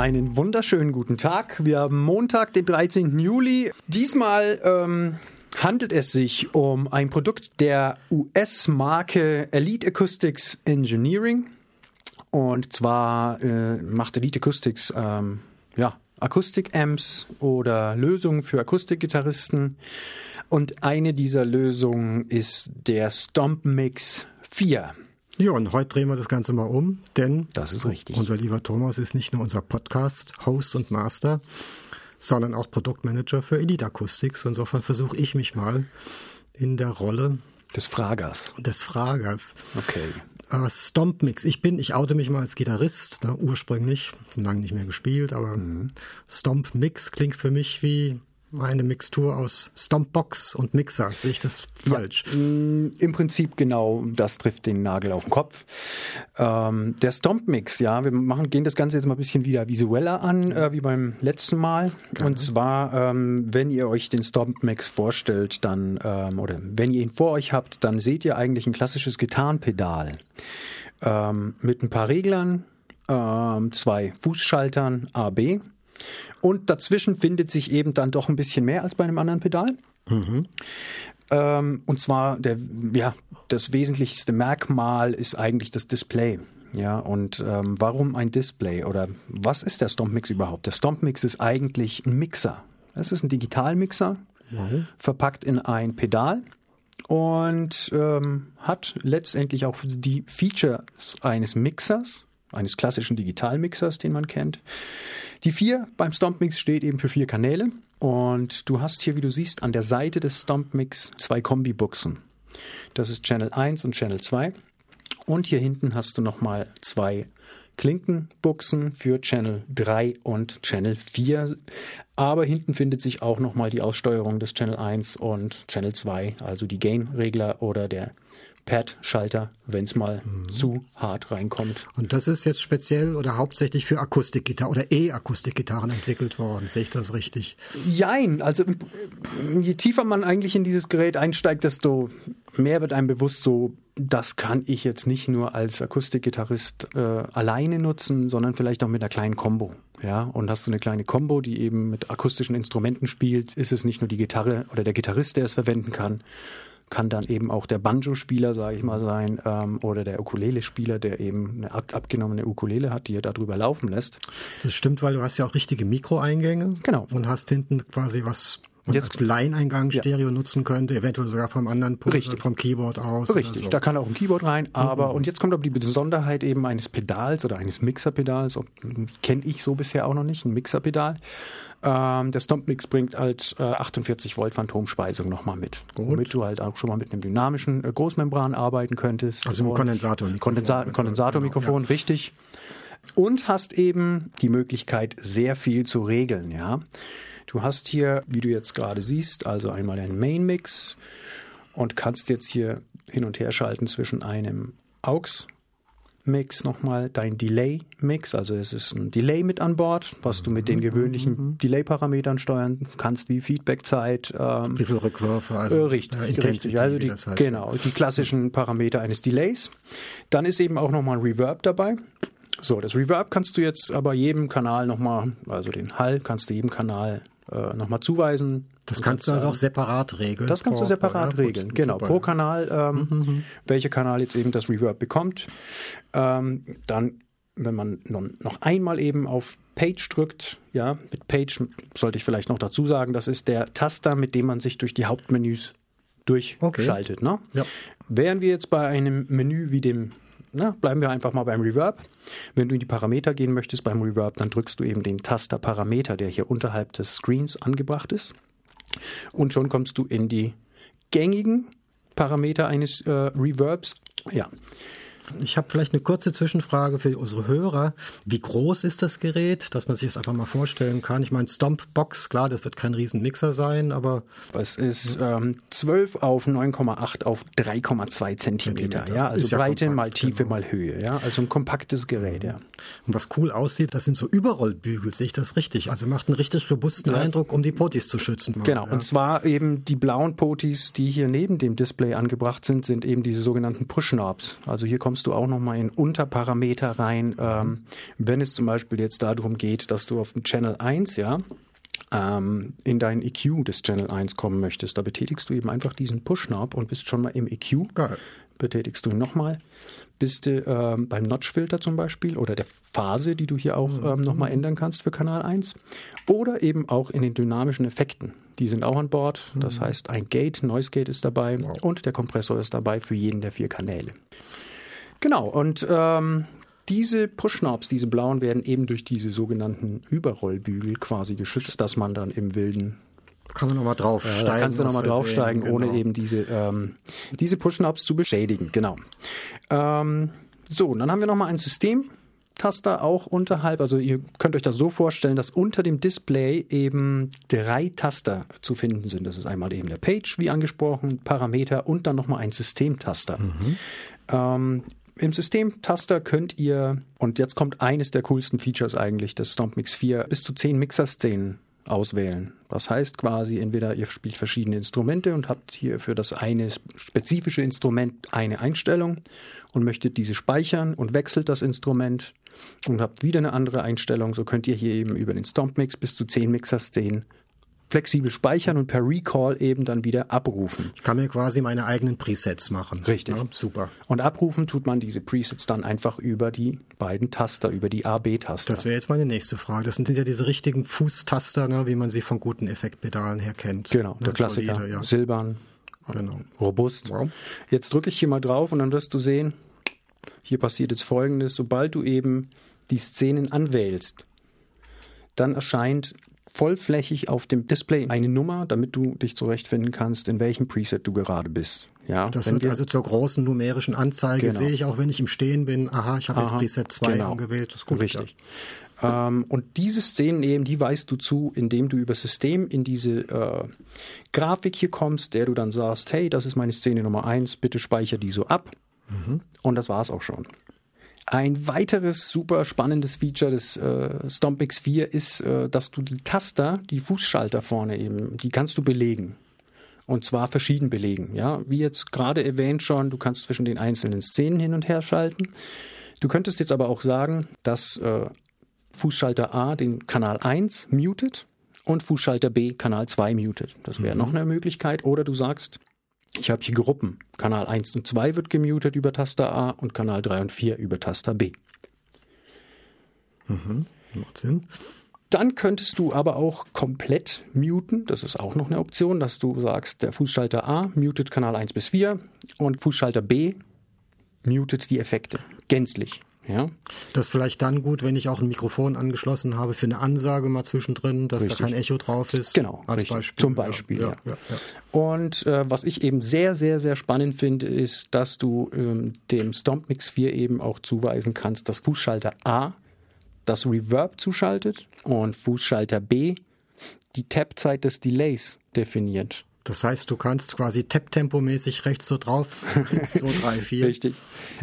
Einen wunderschönen guten Tag. Wir haben Montag, den 13. Juli. Diesmal ähm, handelt es sich um ein Produkt der US-Marke Elite Acoustics Engineering. Und zwar äh, macht Elite Acoustics ähm, ja, Akustik-Amps oder Lösungen für Akustikgitarristen. Und eine dieser Lösungen ist der Stomp Mix 4. Ja, und heute drehen wir das Ganze mal um, denn das ist richtig. unser lieber Thomas ist nicht nur unser Podcast-Host und Master, sondern auch Produktmanager für Elite Acoustics. Insofern versuche ich mich mal in der Rolle des Fragers. Des Fragers. Okay. Uh, Stomp Mix. Ich bin, ich oute mich mal als Gitarrist, ne, ursprünglich, lange nicht mehr gespielt, aber mhm. Stomp Mix klingt für mich wie eine Mixtur aus Stompbox und Mixer. Sehe ich das falsch? Ja, mm, Im Prinzip genau, das trifft den Nagel auf den Kopf. Ähm, der Stomp-Mix, ja, wir machen, gehen das Ganze jetzt mal ein bisschen wieder visueller an, äh, wie beim letzten Mal. Gerne. Und zwar, ähm, wenn ihr euch den Stomp-Mix vorstellt, dann, ähm, oder wenn ihr ihn vor euch habt, dann seht ihr eigentlich ein klassisches Gitarrenpedal ähm, mit ein paar Reglern, ähm, zwei Fußschaltern A, B und dazwischen findet sich eben dann doch ein bisschen mehr als bei einem anderen Pedal. Mhm. Ähm, und zwar der, ja, das wesentlichste Merkmal ist eigentlich das Display. Ja, und ähm, warum ein Display oder was ist der Stompmix überhaupt? Der Stompmix ist eigentlich ein Mixer. Es ist ein Digitalmixer, mhm. verpackt in ein Pedal und ähm, hat letztendlich auch die Features eines Mixers, eines klassischen Digitalmixers, den man kennt. Die 4 beim Stompmix steht eben für vier Kanäle und du hast hier, wie du siehst, an der Seite des Stompmix zwei Kombi-Buchsen. Das ist Channel 1 und Channel 2 und hier hinten hast du nochmal zwei Klinkenbuchsen für Channel 3 und Channel 4. Aber hinten findet sich auch nochmal die Aussteuerung des Channel 1 und Channel 2, also die Gain-Regler oder der Pad-Schalter, wenn es mal mhm. zu hart reinkommt. Und das ist jetzt speziell oder hauptsächlich für Akustikgitarren oder E-Akustikgitarren entwickelt worden. Sehe ich das richtig? Jein. Also je tiefer man eigentlich in dieses Gerät einsteigt, desto mehr wird einem bewusst, so das kann ich jetzt nicht nur als Akustikgitarrist äh, alleine nutzen, sondern vielleicht auch mit einer kleinen Combo. Ja, und hast du eine kleine Combo, die eben mit akustischen Instrumenten spielt, ist es nicht nur die Gitarre oder der Gitarrist, der es verwenden kann, kann dann eben auch der Banjo-Spieler, sage ich mal, sein, ähm, oder der Ukulele-Spieler, der eben eine ab abgenommene Ukulele hat, die er darüber laufen lässt. Das stimmt, weil du hast ja auch richtige Mikroeingänge. Genau. Und hast hinten quasi was und jetzt als Line-Eingang Stereo ja. nutzen könnte, eventuell sogar vom anderen Punkt, Richtig. vom Keyboard aus. Richtig, so. da kann auch ein Keyboard rein, aber mhm. und jetzt kommt aber die Besonderheit eben eines Pedals oder eines Mixerpedals, kenne ich so bisher auch noch nicht, ein Mixerpedal. Ähm, der Stompmix bringt als äh, 48 Volt Phantomspeisung nochmal mit, Gut. womit du halt auch schon mal mit einem dynamischen äh, Großmembran arbeiten könntest. Also ein Kondensatormikrofon. Kondensa Kondensatormikrofon, genau, ja. richtig. Und hast eben die Möglichkeit, sehr viel zu regeln, ja. Du hast hier, wie du jetzt gerade siehst, also einmal einen Main Mix und kannst jetzt hier hin und her schalten zwischen einem AUX Mix nochmal dein Delay Mix, also es ist ein Delay mit an Bord, was du mit den mhm, gewöhnlichen mhm, mhm. Delay Parametern steuern kannst, wie Feedbackzeit, ähm, wie viel Rückwürfe, also äh, richtig, ja, richtig, also die, heißt, genau die klassischen Parameter eines Delays. Dann ist eben auch nochmal ein Reverb dabei. So, das Reverb kannst du jetzt aber jedem Kanal nochmal, also den Hall kannst du jedem Kanal äh, nochmal zuweisen. Das kannst du also auch separat regeln. Das kannst du separat ja, regeln, genau. Super. Pro Kanal, ähm, mhm, mhm. welcher Kanal jetzt eben das Reverb bekommt. Ähm, dann, wenn man noch einmal eben auf Page drückt, ja, mit Page sollte ich vielleicht noch dazu sagen, das ist der Taster, mit dem man sich durch die Hauptmenüs durchschaltet. Okay. Ne? Ja. Wären wir jetzt bei einem Menü wie dem na, bleiben wir einfach mal beim Reverb. Wenn du in die Parameter gehen möchtest beim Reverb, dann drückst du eben den Taster Parameter, der hier unterhalb des Screens angebracht ist. Und schon kommst du in die gängigen Parameter eines äh, Reverbs. Ja, ich habe vielleicht eine kurze Zwischenfrage für unsere Hörer. Wie groß ist das Gerät, dass man sich das einfach mal vorstellen kann? Ich meine, Stompbox, klar, das wird kein Riesenmixer sein, aber. Es ist ähm, 12 auf 9,8 auf 3,2 Zentimeter. Ja, also ja Breite kompakt, mal Tiefe genau. mal Höhe. Ja, also ein kompaktes Gerät, ja. Und was cool aussieht, das sind so Überrollbügel, sehe ich das richtig? Also macht einen richtig robusten ja. Eindruck, um die Potis zu schützen. Genau. Ja. Und zwar eben die blauen Potis, die hier neben dem Display angebracht sind, sind eben diese sogenannten Push-Knobs. Also hier kommst kommst du auch nochmal in Unterparameter rein. Ähm, wenn es zum Beispiel jetzt darum geht, dass du auf dem Channel 1, ja, ähm, in dein EQ des Channel 1 kommen möchtest, da betätigst du eben einfach diesen Push-Knob und bist schon mal im EQ. Geil. Betätigst du ihn nochmal, bist du ähm, beim Notch-Filter zum Beispiel oder der Phase, die du hier auch ähm, nochmal ändern kannst für Kanal 1. Oder eben auch in den dynamischen Effekten. Die sind auch an Bord. Das heißt, ein Gate, Noise Gate ist dabei und der Kompressor ist dabei für jeden der vier Kanäle. Genau, und ähm, diese Push-Knobs, diese blauen, werden eben durch diese sogenannten Überrollbügel quasi geschützt, dass man dann im Wilden Kann man nochmal draufsteigen. da kannst du nochmal draufsteigen, sehen, ohne genau. eben diese, ähm, diese Push-Knobs zu beschädigen. Genau. Ähm, so, und dann haben wir nochmal ein Systemtaster auch unterhalb. Also ihr könnt euch das so vorstellen, dass unter dem Display eben drei Taster zu finden sind. Das ist einmal eben der Page, wie angesprochen, Parameter und dann nochmal ein Systemtaster. Ähm, Im Systemtaster könnt ihr, und jetzt kommt eines der coolsten Features eigentlich des Stomp Mix 4, bis zu zehn Mixer-Szenen auswählen. Das heißt quasi, entweder ihr spielt verschiedene Instrumente und habt hier für das eine spezifische Instrument eine Einstellung und möchtet diese speichern und wechselt das Instrument und habt wieder eine andere Einstellung. So könnt ihr hier eben über den Stomp Mix bis zu zehn Mixer-Szenen flexibel speichern und per Recall eben dann wieder abrufen. Ich kann mir quasi meine eigenen Presets machen. Richtig. Ja, super. Und abrufen tut man diese Presets dann einfach über die beiden Taster, über die A-B-Taster. Das wäre jetzt meine nächste Frage. Das sind ja diese richtigen Fußtaster, ne, wie man sie von guten Effektpedalen her kennt. Genau, der Ne, Klassiker. solide, ja. Silbern, Genau. robust. Wow. Jetzt drücke ich hier mal drauf und dann wirst du sehen, hier passiert jetzt folgendes, sobald du eben die Szenen anwählst, dann erscheint vollflächig auf dem Display eine Nummer, damit du dich zurechtfinden kannst, in welchem Preset du gerade bist. Ja, Das wird wir- also zur großen numerischen Anzeige, Genau. sehe ich auch, wenn ich im Stehen bin, aha, ich habe jetzt Preset 2 genau. angewählt. Das ist gut. Richtig. Ähm, und diese Szenen eben, die weist du zu, indem du über System in diese äh, Grafik hier kommst, der du dann sagst, hey, das ist meine Szene Nummer 1, bitte speicher die so ab. Und das war's auch schon. Ein weiteres super spannendes Feature des äh, StompX 4 ist, äh, dass du die Taster, die Fußschalter vorne eben, die kannst du belegen. Und zwar verschieden belegen. Ja, wie jetzt gerade erwähnt schon, du kannst zwischen den einzelnen Szenen hin und her schalten. Du könntest jetzt aber auch sagen, dass äh, Fußschalter A den Kanal 1 mutet und Fußschalter B Kanal 2 mutet. Das wäre noch eine Möglichkeit. Oder du sagst, ich habe hier Gruppen. Kanal 1 und 2 wird gemutet über Taster A und Kanal 3 und 4 über Taster B. Macht Sinn. Dann könntest du aber auch komplett muten. Das ist auch noch eine Option, dass du sagst, der Fußschalter A mutet Kanal 1 bis 4 und Fußschalter B mutet die Effekte gänzlich. Ja, Das ist vielleicht dann gut, wenn ich auch ein Mikrofon angeschlossen habe für eine Ansage mal zwischendrin, dass Richtig. da kein Echo drauf ist. Genau, als richtig. Beispiel. Zum Beispiel, Ja, ja. ja, ja. Und äh, was ich eben sehr, sehr, sehr spannend finde, ist, dass du ähm, dem Stomp Mix 4 eben auch zuweisen kannst, dass Fußschalter A das Reverb zuschaltet und Fußschalter B die Tap-Zeit des Delays definiert. Das heißt, du kannst quasi Tap-Tempo-mäßig rechts so drauf. 1, 2, 3, 4. Richtig.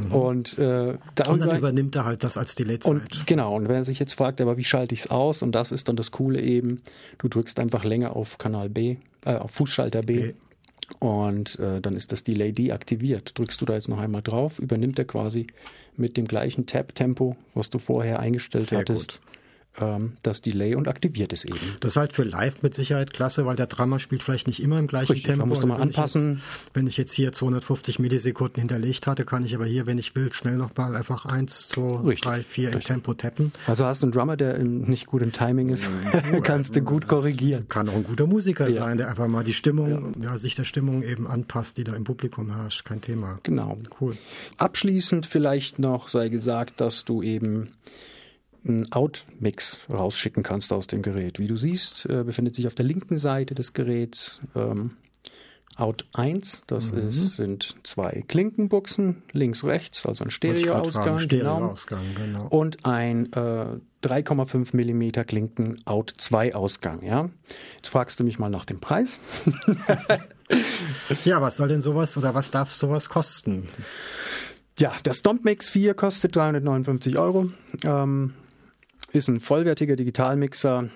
Und, äh, Und dann darüber, übernimmt er halt das als Delayzeit. und genau, und wer sich jetzt fragt, aber wie schalte ich es aus? Und das ist dann das Coole eben, du drückst einfach länger auf Kanal B, äh, auf Fußschalter B. B. Und äh, dann ist das Delay deaktiviert. Drückst du da jetzt noch einmal drauf, übernimmt er quasi mit dem gleichen Tap-Tempo, was du vorher eingestellt Sehr hattest, ähm, das Delay und aktiviert es eben. Das ist halt für live mit Sicherheit klasse, weil der Drummer spielt vielleicht nicht immer im gleichen Richtig, da Tempo. musst du mal wenn ich anpassen. Jetzt, wenn ich jetzt hier 250 Millisekunden hinterlegt hatte, kann ich aber hier, wenn ich will, schnell nochmal einfach 1, 2, Richtig, 3, 4 im. Tempo tappen. Also hast du einen Drummer, der nicht gut im Timing ist, kannst du gut korrigieren. Kann auch ein guter Musiker Ja. sein, der einfach mal die Stimmung, ja. sich der Stimmung eben anpasst, die da im Publikum herrscht. Kein Thema. Genau. Cool. Abschließend vielleicht noch sei gesagt, dass du eben einen Out-Mix rausschicken kannst aus dem Gerät. Wie du siehst, äh, befindet sich auf der linken Seite des Geräts ähm, Out 1. Das ist, sind zwei Klinkenbuchsen, links, rechts, also ein. Stereoausgang. Genau. Stereoausgang, genau. Und ein äh, 3,5 mm Klinken Out 2 Ausgang. Ja? Jetzt fragst du mich mal nach dem Preis. Ja, was soll denn sowas oder was darf sowas kosten? Ja, der Stomp Mix 4 kostet 359 Euro. Ähm, ist ein vollwertiger Digitalmixer,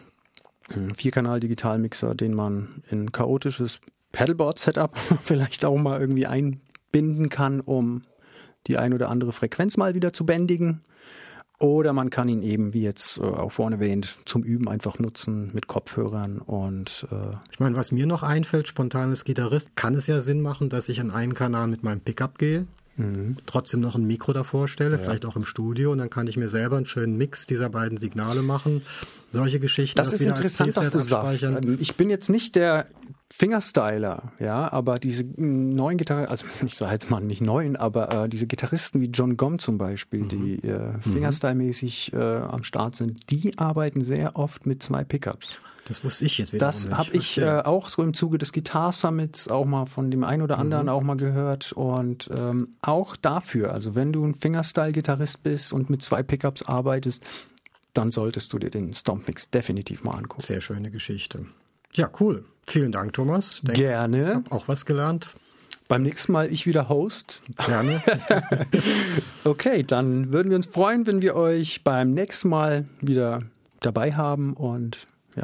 ein Vierkanal-Digitalmixer, den man in chaotisches Pedalboard-Setup vielleicht auch mal irgendwie einbinden kann, um die ein oder andere Frequenz mal wieder zu bändigen. Oder man kann ihn eben, wie jetzt äh, auch vorne erwähnt, zum Üben einfach nutzen mit Kopfhörern und äh ich meine, was mir noch einfällt, spontan als Gitarrist, kann es ja Sinn machen, dass ich an einen Kanal mit meinem Pickup gehe, mhm. trotzdem noch ein Mikro davor stelle, ja. vielleicht auch im Studio und dann kann ich mir selber einen schönen Mix dieser beiden Signale machen. Solche Geschichten. Das, das ist interessant, dass du sagst. Ähm, ich bin jetzt nicht der Fingerstyler, ja, aber diese neuen Gitarren, also ich sage jetzt mal nicht neuen, aber äh, diese Gitarristen wie John Gom zum Beispiel, mhm. die äh, mhm. Fingerstyle-mäßig äh, am Start sind, die arbeiten sehr oft mit zwei Pickups. Das wusste ich jetzt wieder. Das habe ich äh, auch so im Zuge des Guitar Summits auch mal von dem einen oder anderen mhm. auch mal gehört und ähm, auch dafür, also wenn du ein Fingerstyle-Gitarrist bist und mit zwei Pickups arbeitest, dann solltest du dir den Stomp Mix definitiv mal angucken. Sehr schöne Geschichte. Ja, cool. Vielen Dank, Thomas. Denk, Gerne. Hab auch was gelernt. Beim nächsten Mal ich wieder Host. Gerne. okay, dann würden wir uns freuen, wenn wir euch beim nächsten Mal wieder dabei haben und ja,